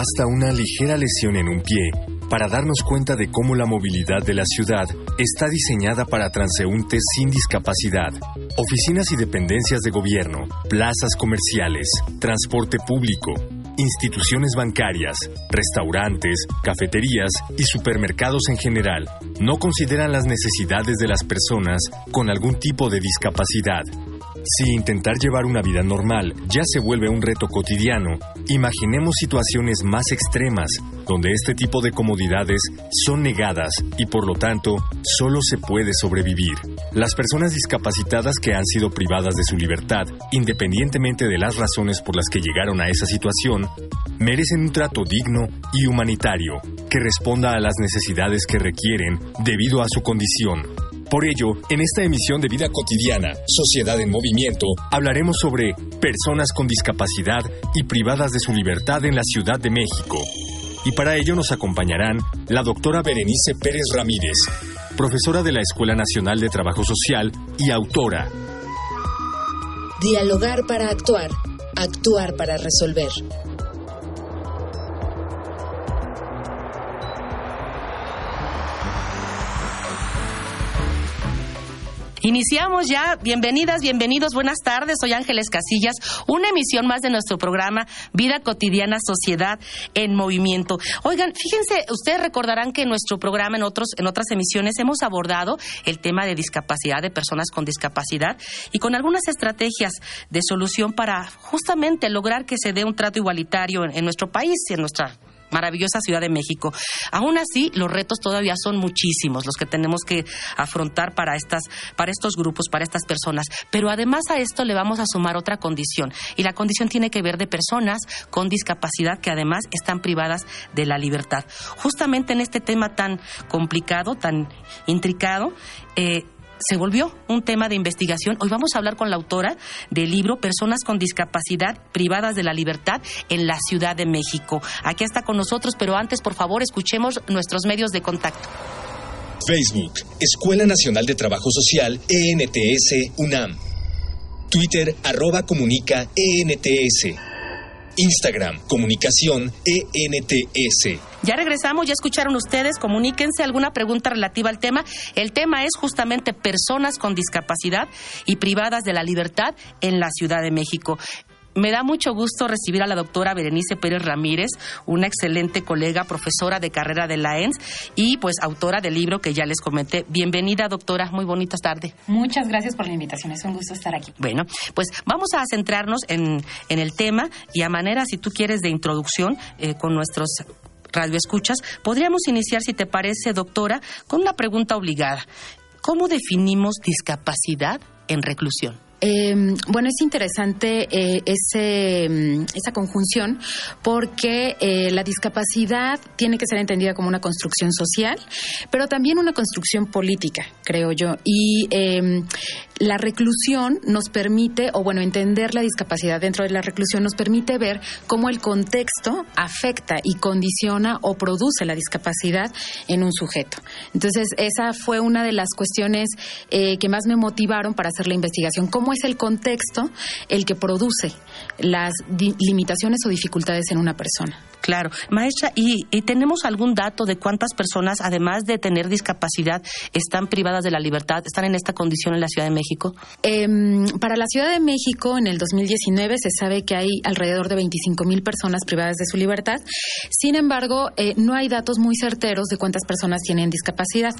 Basta una ligera lesión en un pie para darnos cuenta de cómo la movilidad de la ciudad está diseñada para transeúntes sin discapacidad. Oficinas y dependencias de gobierno, plazas comerciales, transporte público, instituciones bancarias, restaurantes, cafeterías y supermercados en general no consideran las necesidades de las personas con algún tipo de discapacidad si intentar llevar una vida normal ya se vuelve un reto cotidiano, imaginemos situaciones más extremas, donde este tipo de comodidades son negadas y por lo tanto solo se puede sobrevivir. Las personas discapacitadas que han sido privadas de su libertad, independientemente de las razones por las que llegaron a esa situación, merecen un trato digno y humanitario que responda a las necesidades que requieren debido a su condición por ello, en esta emisión de Vida Cotidiana, Sociedad en Movimiento, hablaremos sobre personas con discapacidad y privadas de su libertad en la Ciudad de México. Y para ello nos acompañarán la doctora Berenice Pérez Ramírez, profesora de la Escuela Nacional de Trabajo Social y autora. Dialogar para actuar, actuar para resolver. Iniciamos ya. Bienvenidas, bienvenidos, buenas tardes. Soy Ángeles Casillas. Una emisión más de nuestro programa Vida Cotidiana, Sociedad en Movimiento. Oigan, fíjense, ustedes recordarán que en nuestro programa, en, otros, en otras emisiones, hemos abordado el tema de discapacidad, de personas con discapacidad y con algunas estrategias de solución para justamente lograr que se dé un trato igualitario en, en nuestro país y en nuestra maravillosa Ciudad de México. Aún así, los retos todavía son muchísimos los que tenemos que afrontar para estas para estos grupos, para estas personas, pero además a esto le vamos a sumar otra condición y la condición tiene que ver de personas con discapacidad que además están privadas de la libertad. Justamente en este tema tan complicado, tan intricado, eh, se volvió un tema de investigación. Hoy vamos a hablar con la autora del libro Personas con discapacidad privadas de la libertad en la Ciudad de México. Aquí está con nosotros, pero antes, por favor, escuchemos nuestros medios de contacto. Facebook, Escuela Nacional de Trabajo Social, ENTS, UNAM. Twitter, arroba comunica, ENTS. Instagram, comunicación ENTS. Ya regresamos, ya escucharon ustedes, comuníquense alguna pregunta relativa al tema. El tema es justamente personas con discapacidad y privadas de la libertad en la Ciudad de México. Me da mucho gusto recibir a la doctora Berenice Pérez Ramírez, una excelente colega, profesora de carrera de la ENS y pues autora del libro que ya les comenté. Bienvenida, doctora. Muy bonita tarde. Muchas gracias por la invitación. Es un gusto estar aquí. Bueno, pues vamos a centrarnos en, el tema y a manera, si tú quieres, de introducción eh, con nuestros radioescuchas, podríamos iniciar, si te parece, doctora, con una pregunta obligada. ¿Cómo definimos discapacidad en reclusión? Eh, bueno, es interesante eh, ese, mm, esa conjunción porque eh, la discapacidad tiene que ser entendida como una construcción social, pero también una construcción política, creo yo. Y em, la reclusión nos permite, o bueno, entender la discapacidad dentro de la reclusión nos permite ver cómo el contexto afecta y condiciona o produce la discapacidad en un sujeto. Entonces, esa fue una de las cuestiones eh, que más me motivaron para hacer la investigación. ¿Cómo es el contexto el que produce las limitaciones o dificultades en una persona. Claro. Maestra, ¿y, tenemos algún dato de cuántas personas, además de tener discapacidad, están privadas de la libertad, están en esta condición en la Ciudad de México? Em, para la Ciudad de México, en el 2019, se sabe que hay alrededor de 25 mil personas privadas de su libertad. Sin embargo, eh, no hay datos muy certeros de cuántas personas tienen discapacidad.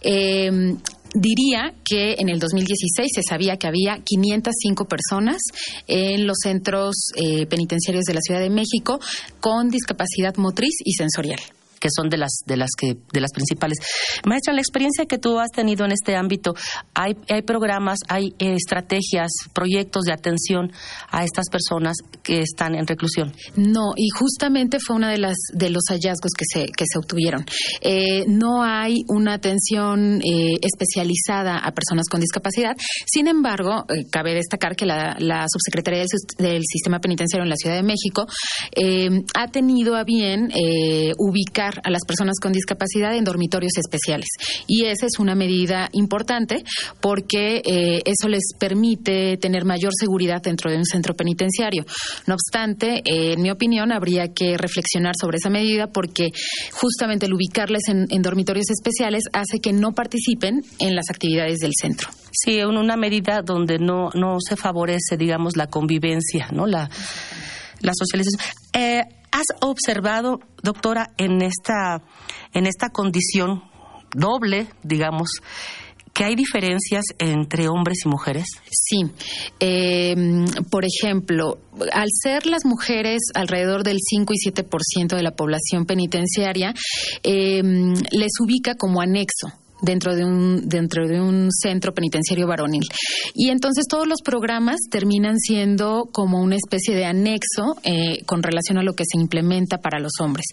Eh, diría que en el 2016 se sabía que había 505 personas en los centros eh, penitenciarios de la Ciudad de México con discapacidad motriz y sensorial. Que son de las de las que de las principales. Maestra, la experiencia que tú has tenido en este ámbito, hay hay programas, hay eh, estrategias, proyectos de atención a estas personas que están en reclusión. No, y justamente fue una de las de los hallazgos que se que se obtuvieron. Eh, no hay una atención eh, especializada a personas con discapacidad. Sin embargo, cabe destacar que la, la subsecretaría del, del, Sistema Penitenciario en la Ciudad de México ha tenido a bien ubicar a las personas con discapacidad en dormitorios especiales. Y esa es una medida importante porque eh, eso les permite tener mayor seguridad dentro de un centro penitenciario. No obstante, eh, en mi opinión, habría que reflexionar sobre esa medida porque justamente el ubicarles en, dormitorios especiales hace que no participen en las actividades del centro. Sí, en una medida donde no, no se favorece, digamos, la convivencia, ¿no? La, la socialización. Eh, ¿Has observado, doctora, en esta, en esta condición doble, digamos, que hay diferencias entre hombres y mujeres? Sí. Em, por ejemplo, al ser las mujeres alrededor del 5 y 7% de la población penitenciaria, em, les ubica como anexo dentro de un dentro de un centro penitenciario varonil. Y entonces todos los programas terminan siendo como una especie de anexo eh, con relación a lo que se implementa para los hombres.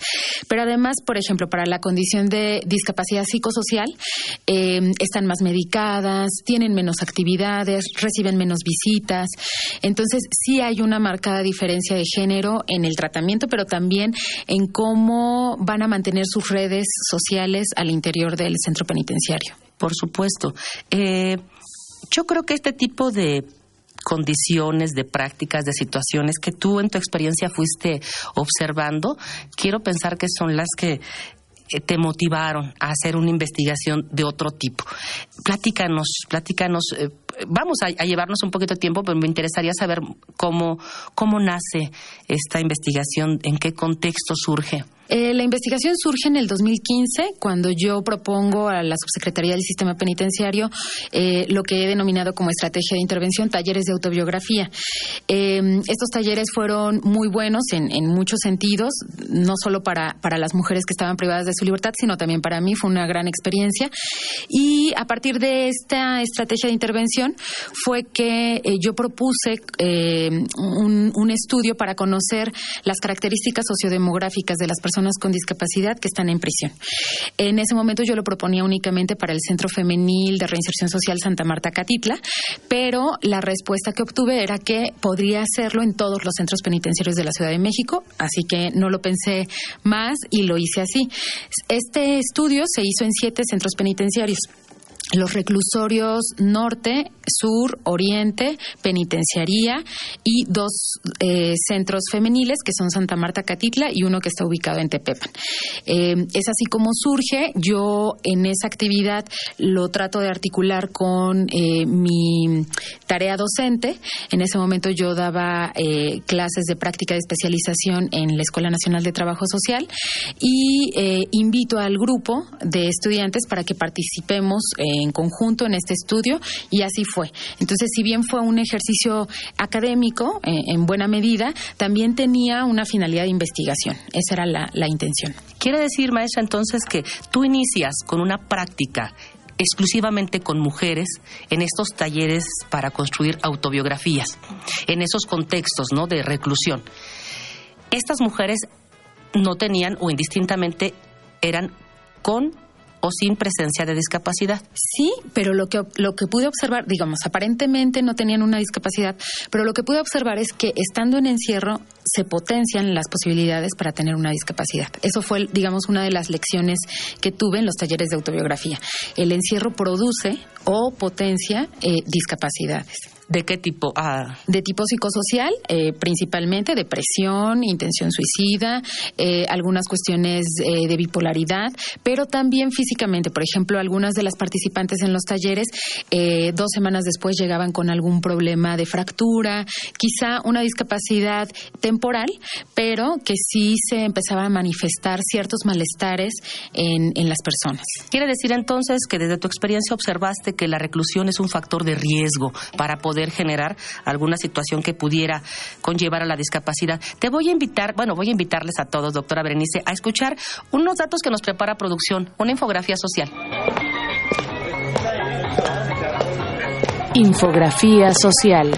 Pero además, por ejemplo, para la condición de discapacidad psicosocial, eh, están más medicadas, tienen menos actividades, reciben menos visitas. Entonces, sí hay una marcada diferencia de género en el tratamiento, pero también en cómo van a mantener sus redes sociales al interior del centro penitenciario. Por supuesto. Eh, yo creo que este tipo de condiciones, de prácticas, de situaciones que tú en tu experiencia fuiste observando, quiero pensar que son las que eh, te motivaron a hacer una investigación de otro tipo. Platícanos, platícanos. Vamos a, llevarnos un poquito de tiempo, pero me interesaría saber cómo, cómo nace esta investigación, en qué contexto surge. Eh, la investigación surge en el 2015, cuando yo propongo a la Subsecretaría del Sistema Penitenciario eh, lo que he denominado como estrategia de intervención, talleres de autobiografía. Eh, estos talleres fueron muy buenos en, muchos sentidos, no solo para, para las mujeres que estaban privadas de su libertad, sino también para mí fue una gran experiencia. Y a partir de esta estrategia de intervención fue que yo propuse un, un estudio para conocer las características sociodemográficas de las personas con discapacidad que están en prisión. En ese momento yo lo proponía únicamente para el Centro Femenil de Reinserción Social Santa Marta Catitla, pero la respuesta que obtuve era que podría hacerlo en todos los centros penitenciarios de la Ciudad de México, así que no lo pensé más y lo hice así. Este estudio se hizo en siete centros penitenciarios los reclusorios norte, sur, oriente, penitenciaría y dos eh, centros femeniles que son Santa Marta Catitla y uno que está ubicado en Tepepan. Eh, es así como surge. Yo en esa actividad lo trato de articular con eh, mi tarea docente. En ese momento yo daba clases de práctica de especialización en la Escuela Nacional de Trabajo Social y invito al grupo de estudiantes para que participemos en conjunto en este estudio y así fue. Entonces, si bien fue un ejercicio académico eh, en buena medida, también tenía una finalidad de investigación. Esa era la, la intención. Quiere decir, maestra, entonces que tú inicias con una práctica exclusivamente con mujeres en estos talleres para construir autobiografías, en esos contextos ¿no? de reclusión. Estas mujeres no tenían o indistintamente eran con o sin presencia de discapacidad. Sí, pero lo que, lo que pude observar, digamos, aparentemente no tenían una discapacidad, pero lo que pude observar es que estando en encierro se potencian las posibilidades para tener una discapacidad. Eso fue, digamos, una de las lecciones que tuve en los talleres de autobiografía. El encierro produce o potencia eh, discapacidades. ¿De qué tipo? Ah. De tipo psicosocial, eh, principalmente depresión, intención suicida, eh, algunas cuestiones eh, de bipolaridad, pero también físicamente. Por ejemplo, algunas de las participantes en los talleres dos semanas después llegaban con algún problema de fractura, quizá una discapacidad temporal, pero que sí se empezaba a manifestar ciertos malestares en, en las personas. Quiere decir entonces que desde tu experiencia observaste que la reclusión es un factor de riesgo para poder poder generar alguna situación que pudiera conllevar a la discapacidad. Te voy a invitar, bueno, voy a invitarles a todos, doctora Berenice, a escuchar unos datos que nos prepara producción, una infografía social. Infografía social.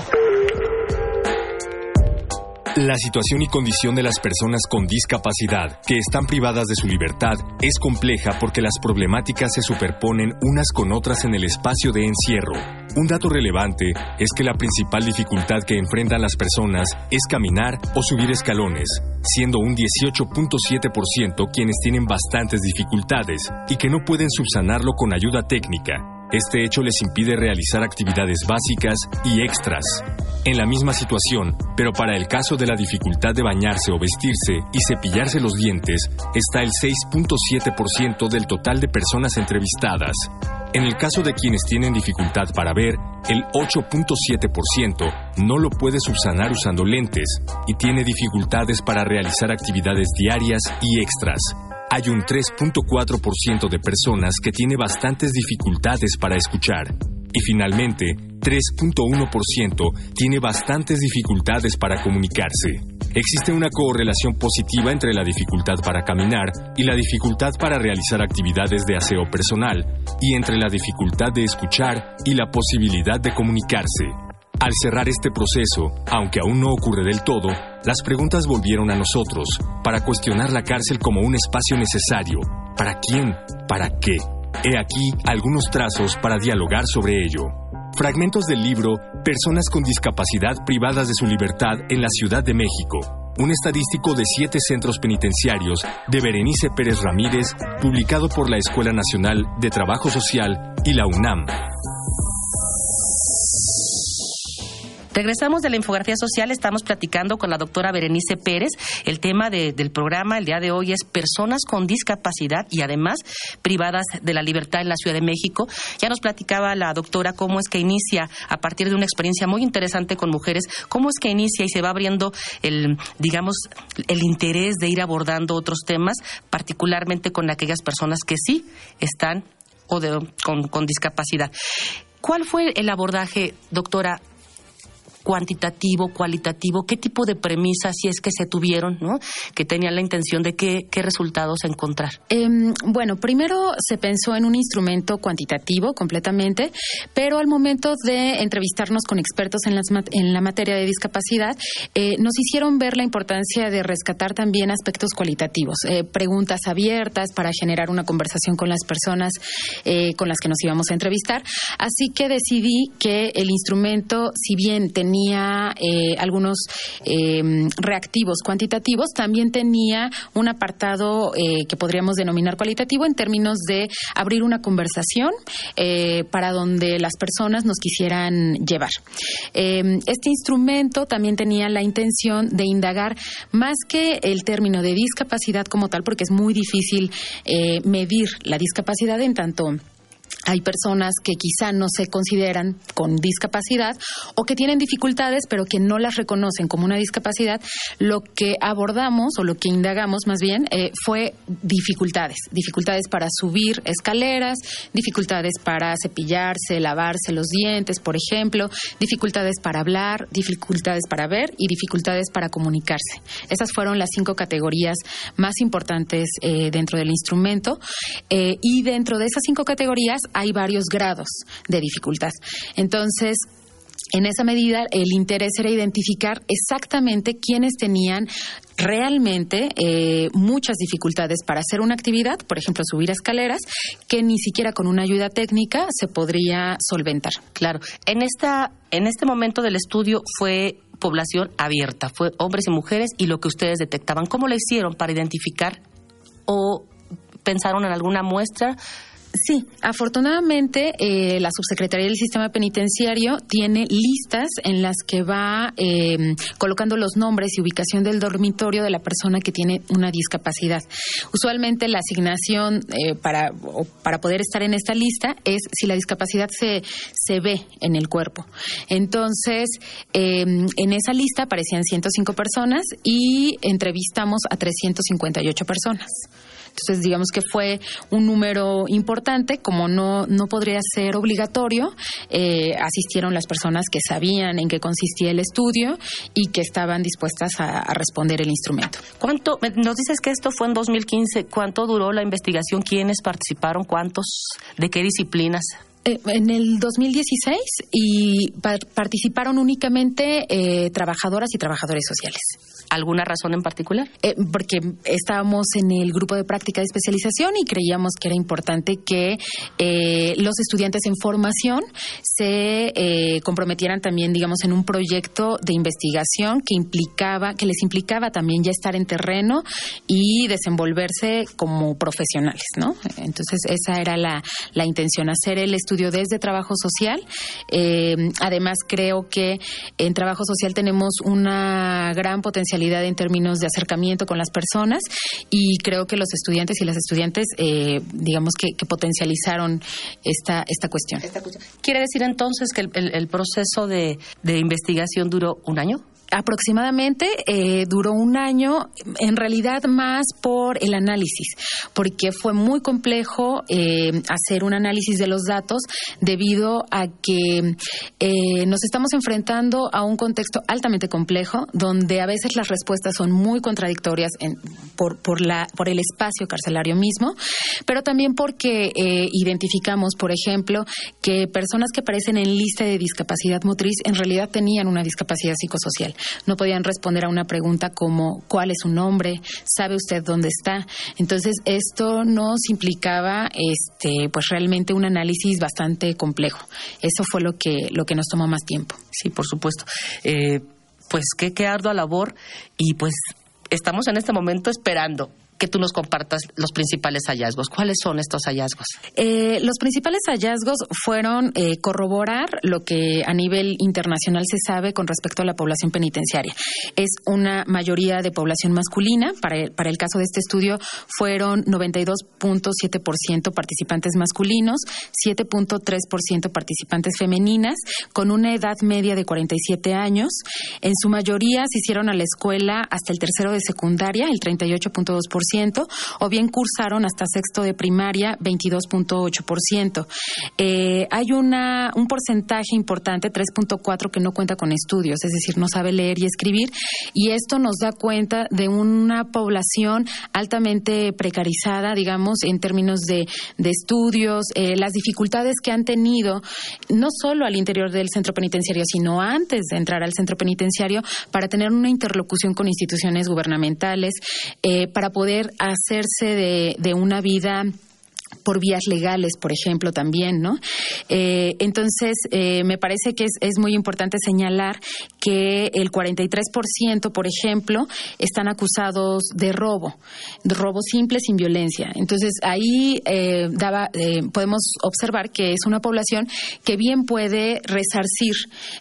La situación y condición de las personas con discapacidad que están privadas de su libertad es compleja porque las problemáticas se superponen unas con otras en el espacio de encierro. Un dato relevante es que la principal dificultad que enfrentan las personas es caminar o subir escalones, siendo un 18.7% quienes tienen bastantes dificultades y que no pueden subsanarlo con ayuda técnica, este hecho les impide realizar actividades básicas y extras. En la misma situación, pero para el caso de la dificultad de bañarse o vestirse y cepillarse los dientes, está el 6.7% del total de personas entrevistadas. En el caso de quienes tienen dificultad para ver, el 8.7% no lo puede subsanar usando lentes y tiene dificultades para realizar actividades diarias y extras hay un 3.4% de personas que tiene bastantes dificultades para escuchar. Y finalmente, 3.1% tiene bastantes dificultades para comunicarse. Existe una correlación positiva entre la dificultad para caminar y la dificultad para realizar actividades de aseo personal, y entre la dificultad de escuchar y la posibilidad de comunicarse. Al cerrar este proceso, aunque aún no ocurre del todo, las preguntas volvieron a nosotros para cuestionar la cárcel como un espacio necesario. ¿Para quién? ¿Para qué? He aquí algunos trazos para dialogar sobre ello. Fragmentos del libro Personas con discapacidad privadas de su libertad en la Ciudad de México. Un estadístico de siete centros penitenciarios de Berenice Pérez Ramírez, publicado por la Escuela Nacional de Trabajo Social y la UNAM. Regresamos de la infografía social, estamos platicando con la doctora Berenice Pérez. El tema del programa el día de hoy es personas con discapacidad y además privadas de la libertad en la Ciudad de México. Ya nos platicaba la doctora cómo es que inicia a partir de una experiencia muy interesante con mujeres, cómo es que inicia y se va abriendo el, digamos, el interés de ir abordando otros temas, particularmente con aquellas personas que sí están o con, con discapacidad. ¿Cuál fue el abordaje, doctora, cuantitativo, cualitativo, qué tipo de premisas, si es que se tuvieron, ¿no? que tenían la intención de qué, resultados encontrar. Em, bueno, primero se pensó en un instrumento cuantitativo completamente, pero al momento de entrevistarnos con expertos en, las, en la materia de discapacidad, eh, nos hicieron ver la importancia de rescatar también aspectos cualitativos, eh, preguntas abiertas para generar una conversación con las personas eh, con las que nos íbamos a entrevistar. Así que decidí que el instrumento, si bien tenía tenía eh, algunos em, reactivos cuantitativos, también tenía un apartado eh, que podríamos denominar cualitativo en términos de abrir una conversación eh, para donde las personas nos quisieran llevar. Em, este instrumento también tenía la intención de indagar más que el término de discapacidad como tal, porque es muy difícil medir la discapacidad en tanto hay personas que quizá no se consideran con discapacidad o que tienen dificultades pero que no las reconocen como una discapacidad. Lo que abordamos o lo que indagamos más bien eh, fue dificultades. Dificultades para subir escaleras, dificultades para cepillarse, lavarse los dientes, por ejemplo, dificultades para hablar, dificultades para ver y dificultades para comunicarse. Esas fueron las cinco categorías más importantes eh, dentro del instrumento eh, y dentro de esas cinco categorías hay varios grados de dificultad. Entonces, en esa medida, el interés era identificar exactamente quiénes tenían realmente eh, muchas dificultades para hacer una actividad, por ejemplo, subir escaleras, que ni siquiera con una ayuda técnica se podría solventar. Claro. En esta, en este momento del estudio fue población abierta, fue hombres y mujeres y lo que ustedes detectaban. ¿Cómo lo hicieron para identificar o pensaron en alguna muestra? Sí, afortunadamente eh, la Subsecretaría del Sistema Penitenciario tiene listas en las que va eh, colocando los nombres y ubicación del dormitorio de la persona que tiene una discapacidad. Usualmente la asignación eh, para, para poder estar en esta lista es si la discapacidad se, se ve en el cuerpo. Entonces, en esa lista aparecían 105 personas y entrevistamos a 358 personas Entonces, digamos que fue un número importante, como no, no podría ser obligatorio, eh, asistieron las personas que sabían en qué consistía el estudio y que estaban dispuestas a, a responder el instrumento. ¿Cuánto, nos dices que esto fue en 2015, cuánto duró la investigación? ¿Quiénes participaron? ¿Cuántos? ¿De qué disciplinas? Eh, en el 2016 y pa- participaron únicamente eh, trabajadoras y trabajadores sociales. ¿Alguna razón en particular? Eh, porque estábamos en el grupo de práctica de especialización y creíamos que era importante que eh, los estudiantes en formación se eh, comprometieran también, digamos, en un proyecto de investigación que implicaba, que les implicaba también ya estar en terreno y desenvolverse como profesionales, ¿no? Entonces esa era la, la intención, hacer el estudio desde trabajo social. Eh, además creo que en trabajo social tenemos una gran en términos de acercamiento con las personas y creo que los estudiantes y las estudiantes, eh, digamos que, que potencializaron esta, esta cuestión. ¿Quiere decir entonces que el, proceso de investigación duró un año? Aproximadamente eh, duró un año, en realidad más por el análisis, porque fue muy complejo eh, hacer un análisis de los datos debido a que eh, nos estamos enfrentando a un contexto altamente complejo, donde a veces las respuestas son muy contradictorias en- por, por, la, por el espacio carcelario mismo, pero también porque eh, identificamos, por ejemplo, que personas que aparecen en lista de discapacidad motriz en realidad tenían una discapacidad psicosocial. No podían responder a una pregunta como ¿cuál es su nombre? ¿Sabe usted dónde está? Entonces, esto nos implicaba este pues realmente un análisis bastante complejo. Eso fue lo que lo que nos tomó más tiempo. Sí, por supuesto. Eh, pues qué, qué ardua labor y pues estamos en este momento esperando que tú nos compartas los principales hallazgos. ¿Cuáles son estos hallazgos? Eh, los principales hallazgos fueron eh, corroborar lo que a nivel internacional se sabe con respecto a la población penitenciaria. Es una mayoría de población masculina. Para el, para el caso de este estudio fueron 92.7% participantes masculinos, 7.3% participantes femeninas, con una edad media de 47 años. En su mayoría se hicieron a la escuela hasta el tercero de secundaria, el 38.2%, o bien cursaron hasta sexto de primaria, 22.8%. Eh, hay una, un porcentaje importante, 3.4, que no cuenta con estudios, es decir, no sabe leer y escribir, y esto nos da cuenta de una población altamente precarizada, digamos, en términos de, de estudios, eh, las dificultades que han tenido, no solo al interior del centro penitenciario, sino antes de entrar al centro penitenciario, para tener una interlocución con instituciones gubernamentales, eh, para poder hacerse de, de una vida por vías legales, por ejemplo, también, ¿no? Eh, entonces, eh, me parece que es, muy importante señalar que el 43%, por ejemplo, están acusados de robo, de robo simple sin violencia. Entonces, ahí eh, daba, eh, podemos observar que es una población que bien puede resarcir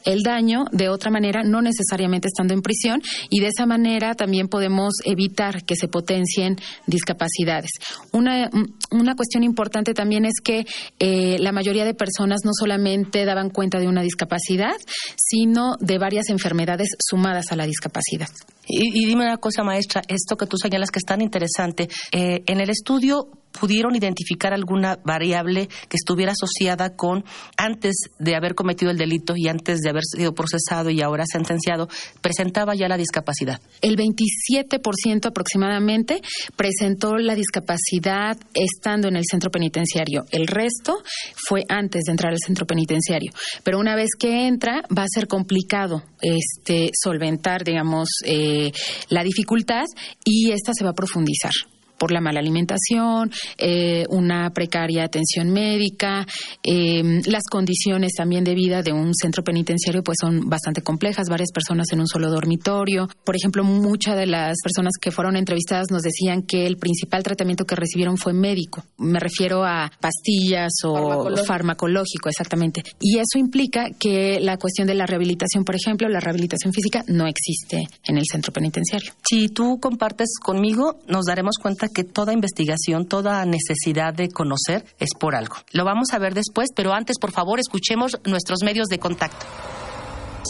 el daño de otra manera, no necesariamente estando en prisión, y de esa manera también podemos evitar que se potencien discapacidades. Una, una cuestión importante también es que eh, la mayoría de personas no solamente daban cuenta de una discapacidad, sino de varias enfermedades sumadas a la discapacidad. Y, dime una cosa, maestra, esto que tú señalas que es tan interesante, eh, en el estudio pudieron identificar alguna variable que estuviera asociada con antes de haber cometido el delito y antes de haber sido procesado y ahora sentenciado, presentaba ya la discapacidad. El 27% aproximadamente presentó la discapacidad estando en el centro penitenciario. El resto fue antes de entrar al centro penitenciario. Pero una vez que entra, va a ser complicado este, solventar, digamos, eh, la dificultad y esta se va a profundizar por la mala alimentación, eh, una precaria atención médica, eh, las condiciones también de vida de un centro penitenciario pues son bastante complejas, varias personas en un solo dormitorio. Por ejemplo, muchas de las personas que fueron entrevistadas nos decían que el principal tratamiento que recibieron fue médico. Me refiero a pastillas o Farmacológico. farmacológico, exactamente. Y eso implica que la cuestión de la rehabilitación, por ejemplo, la rehabilitación física no existe en el centro penitenciario. Si tú compartes conmigo, nos daremos cuenta que toda investigación, toda necesidad de conocer es por algo. Lo vamos a ver después, pero antes, por favor, escuchemos nuestros medios de contacto.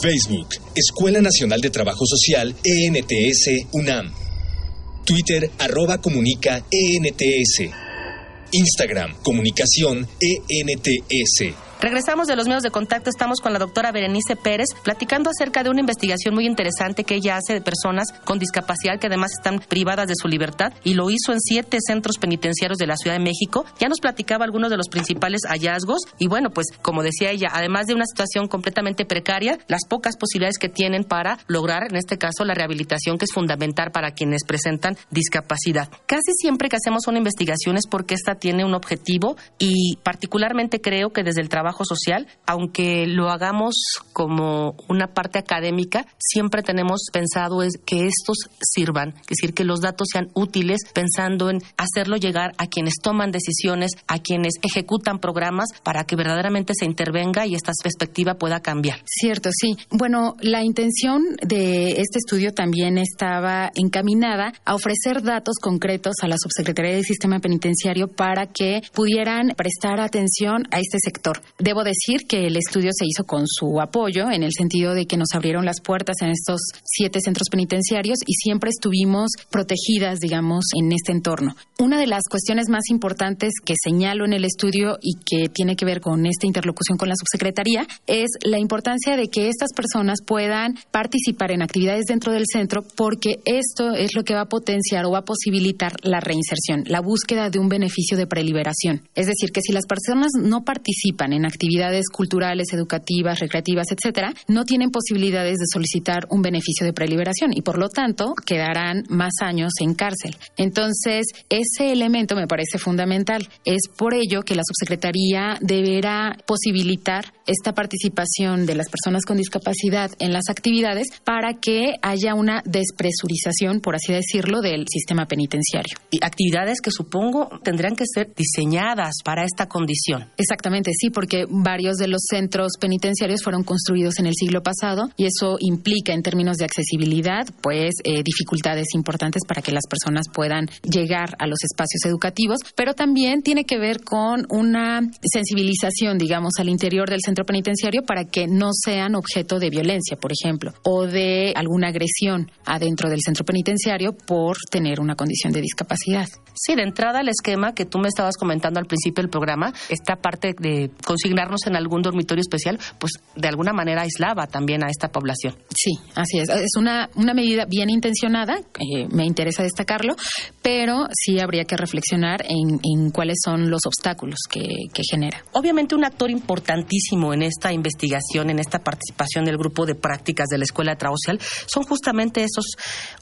Facebook, Escuela Nacional de Trabajo Social, ENTS, UNAM. Twitter arroba comunica ENTS. Instagram comunicación ENTS. Regresamos de los medios de contacto, estamos con la doctora Berenice Pérez platicando acerca de una investigación muy interesante que ella hace de personas con discapacidad que además están privadas de su libertad y lo hizo en siete centros penitenciarios de la Ciudad de México. Ya nos platicaba algunos de los principales hallazgos y bueno, pues como decía ella, además de una situación completamente precaria, las pocas posibilidades que tienen para lograr, en este caso, la rehabilitación que es fundamental para quienes presentan discapacidad. Casi siempre que hacemos una investigación es porque esta tiene un objetivo y particularmente creo que desde el trabajo social, aunque lo hagamos como una parte académica, siempre tenemos pensado es que estos sirvan, es decir, que los datos sean útiles, pensando en hacerlo llegar a quienes toman decisiones, a quienes ejecutan programas, para que verdaderamente se intervenga y esta perspectiva pueda cambiar. Cierto, sí. Bueno, la intención de este estudio también estaba encaminada a ofrecer datos concretos a la Subsecretaría del Sistema Penitenciario para que pudieran prestar atención a este sector. Debo decir que el estudio se hizo con su apoyo, en el sentido de que nos abrieron las puertas en estos siete centros penitenciarios y siempre estuvimos protegidas, digamos, en este entorno. Una de las cuestiones más importantes que señalo en el estudio y que tiene que ver con esta interlocución con la subsecretaría es la importancia de que estas personas puedan participar en actividades dentro del centro porque esto es lo que va a potenciar o va a posibilitar la reinserción, la búsqueda de un beneficio de preliberación. Es decir, que si las personas no participan en actividades culturales, educativas, recreativas, etcétera, no tienen posibilidades de solicitar un beneficio de preliberación y por lo tanto quedarán más años en cárcel. Entonces, ese elemento me parece fundamental. Es por ello que la subsecretaría deberá posibilitar esta participación de las personas con discapacidad en las actividades para que haya una despresurización, por así decirlo, del sistema penitenciario. Y actividades que supongo tendrán que ser diseñadas para esta condición. Exactamente, sí, porque varios de los centros penitenciarios fueron construidos en el siglo pasado y eso implica en términos de accesibilidad, pues eh, dificultades importantes para que las personas puedan llegar a los espacios educativos, pero también tiene que ver con una sensibilización, digamos, al interior del centro penitenciario para que no sean objeto de violencia, por ejemplo, o de alguna agresión adentro del centro penitenciario por tener una condición de discapacidad. Sí, de entrada el esquema que tú me estabas comentando al principio del programa, esta parte de consignarnos en algún dormitorio especial, pues de alguna manera aislaba también a esta población. Sí, así es. Es una, una medida bien intencionada, eh, me interesa destacarlo, pero sí habría que reflexionar en, en cuáles son los obstáculos que, que genera. Obviamente un actor importantísimo en esta investigación, en esta participación del grupo de prácticas de la Escuela Social, son justamente esos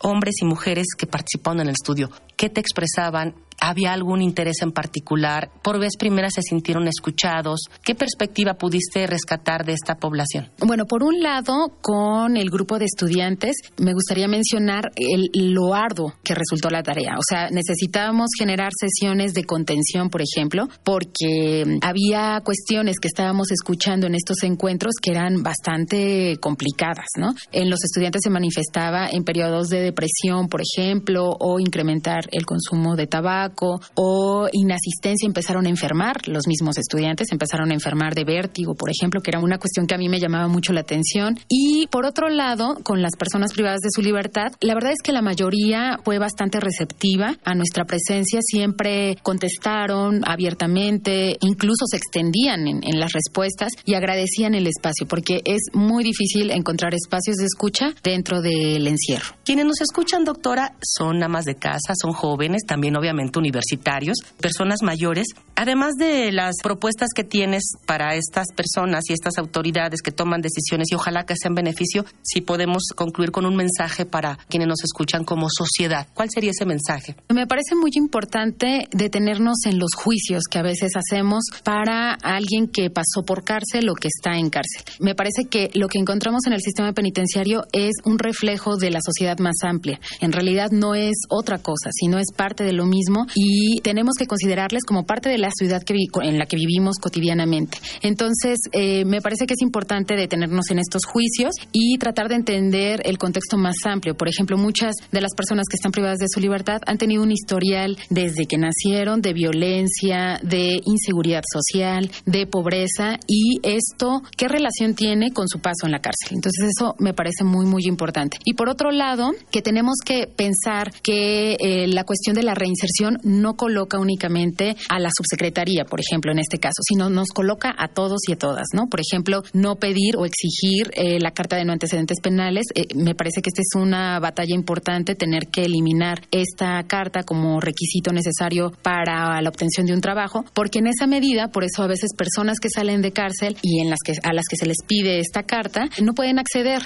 hombres y mujeres que participaron en el estudio. ¿Qué te expresaban? ¿Había algún interés en particular? ¿Por vez primera se sintieron escuchados? ¿Qué perspectiva pudiste rescatar de esta población? Bueno, por un lado, con el grupo de estudiantes, me gustaría mencionar el, lo arduo que resultó la tarea. O sea, necesitábamos generar sesiones de contención, por ejemplo, porque había cuestiones que estábamos escuchando en estos encuentros que eran bastante complicadas, ¿no? En los estudiantes se manifestaba en periodos de depresión, por ejemplo, o incrementar el consumo de tabaco o inasistencia empezaron a enfermar, los mismos estudiantes empezaron a enfermar de vértigo, por ejemplo, que era una cuestión que a mí me llamaba mucho la atención. Y por otro lado, con las personas privadas de su libertad, la verdad es que la mayoría fue bastante receptiva a nuestra presencia, siempre contestaron abiertamente, incluso se extendían en, en las respuestas y agradecían el espacio, porque es muy difícil encontrar espacios de escucha dentro del encierro. Quienes nos escuchan, doctora, son amas de casa, son jóvenes, también obviamente universitarios, personas mayores, además de las propuestas que tienes para estas personas y estas autoridades que toman decisiones y ojalá que sean beneficio, si podemos concluir con un mensaje para quienes nos escuchan como sociedad. ¿Cuál sería ese mensaje? Me parece muy importante detenernos en los juicios que a veces hacemos para alguien que pasó por cárcel o que está en cárcel. Me parece que lo que encontramos en el sistema penitenciario es un reflejo de la sociedad más amplia. En realidad no es otra cosa, sino es parte de lo mismo y tenemos que considerarles como parte de la ciudad que en la que vivimos cotidianamente. Entonces, eh, me parece que es importante detenernos en estos juicios y tratar de entender el contexto más amplio. Por ejemplo, muchas de las personas que están privadas de su libertad han tenido un historial desde que nacieron de violencia, de inseguridad social, de pobreza y esto, ¿qué relación tiene con su paso en la cárcel? Entonces, eso me parece muy, muy importante. Y por otro lado, que tenemos que pensar que eh, la cuestión de la reinserción no coloca únicamente a la subsecretaría, por ejemplo, en este caso, sino nos coloca a todos y a todas, ¿no? Por ejemplo, no pedir o exigir eh, la carta de no antecedentes penales. Eh, me parece que esta es una batalla importante, tener que eliminar esta carta como requisito necesario para la obtención de un trabajo, porque en esa medida, por eso a veces personas que salen de cárcel y en las que a las que se les pide esta carta no pueden acceder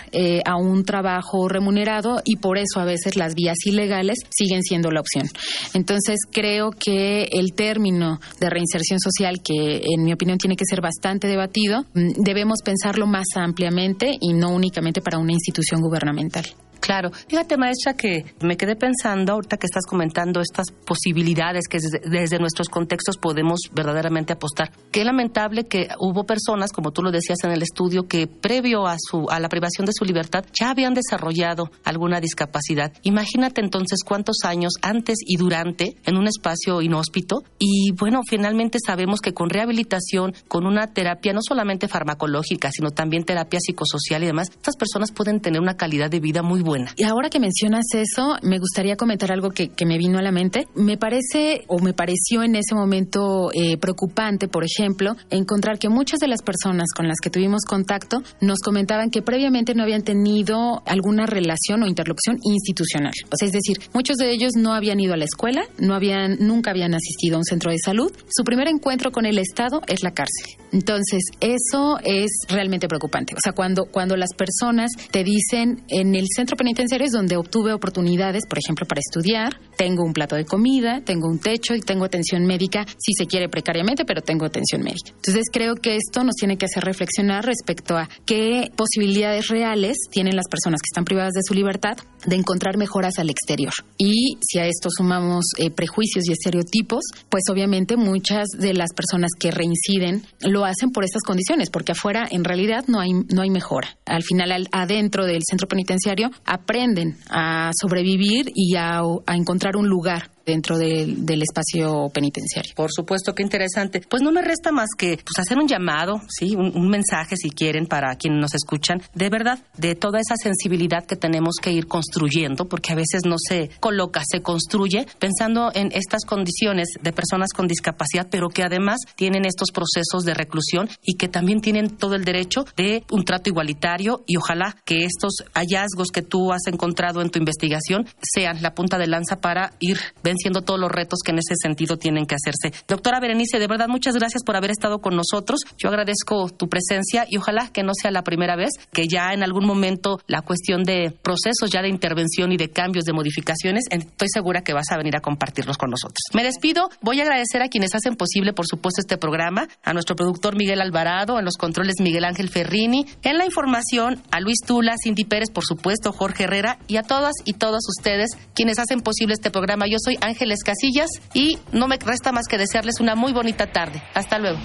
a un trabajo remunerado y por eso a veces las vías ilegales siguen siendo la opción. Entonces creo que el término de reinserción social, que en mi opinión tiene que ser bastante debatido, mm, debemos pensarlo más ampliamente y no únicamente para una institución gubernamental. Claro. Fíjate, maestra, que me quedé pensando, ahorita que estás comentando estas posibilidades que desde, nuestros contextos podemos verdaderamente apostar. Qué lamentable que hubo personas, como tú lo decías en el estudio, que previo a, su, a la privación de su libertad ya habían desarrollado alguna discapacidad. Imagínate entonces cuántos años antes y durante en un espacio inhóspito. Y bueno, finalmente sabemos que con rehabilitación, con una terapia no solamente farmacológica, sino también terapia psicosocial y demás, estas personas pueden tener una calidad de vida muy buena. Y ahora que mencionas eso, me gustaría comentar algo que, me vino a la mente. Me parece o me pareció en ese momento eh, preocupante, por ejemplo, encontrar que muchas de las personas con las que tuvimos contacto nos comentaban que previamente no habían tenido alguna relación o interlocución institucional. O sea, es decir, muchos de ellos no habían ido a la escuela, no habían, nunca habían asistido a un centro de salud. Su primer encuentro con el Estado es la cárcel. Entonces, eso es realmente preocupante. O sea, cuando, cuando las personas te dicen en el centro penitenciarios donde obtuve oportunidades, por ejemplo, para estudiar, tengo un plato de comida, tengo un techo y tengo atención médica, si se quiere precariamente, pero tengo atención médica. Entonces creo que esto nos tiene que hacer reflexionar respecto a qué posibilidades reales tienen las personas que están privadas de su libertad de encontrar mejoras al exterior. Y si a esto sumamos eh, prejuicios y estereotipos, pues obviamente muchas de las personas que reinciden lo hacen por estas condiciones, porque afuera en realidad no hay, no hay mejora. Al final, adentro del centro penitenciario aprenden a sobrevivir y a, a encontrar un lugar dentro del espacio penitenciario. Por supuesto, qué interesante. Pues no me resta más que pues, hacer un llamado, sí, un, mensaje si quieren para quienes nos escuchan, de verdad, de toda esa sensibilidad que tenemos que ir construyendo, porque a veces no se coloca, se construye pensando en estas condiciones de personas con discapacidad, pero que además tienen estos procesos de reclusión y que también tienen todo el derecho de un trato igualitario y ojalá que estos hallazgos que tú has encontrado en tu investigación sean la punta de lanza para ir venciendo todos los retos que en ese sentido tienen que hacerse. Doctora Berenice, de verdad muchas gracias por haber estado con nosotros. Yo agradezco tu presencia y ojalá que no sea la primera vez, que ya en algún momento la cuestión de procesos ya de intervención y de cambios, de modificaciones, estoy segura que vas a venir a compartirlos con nosotros. Me despido, voy a agradecer a quienes hacen posible, por supuesto, este programa, a nuestro productor Miguel Alvarado, en los controles Miguel Ángel Ferrini, en la información a Luis Tula, Cindy Pérez, por supuesto, Jorge Herrera y a todas y todos ustedes quienes hacen posible este programa. Yo soy Ángeles Casillas y no me resta más que desearles una muy bonita tarde. Hasta luego.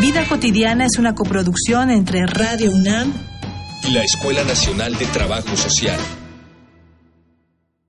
Vida cotidiana es una coproducción entre Radio UNAM y la Escuela Nacional de Trabajo Social.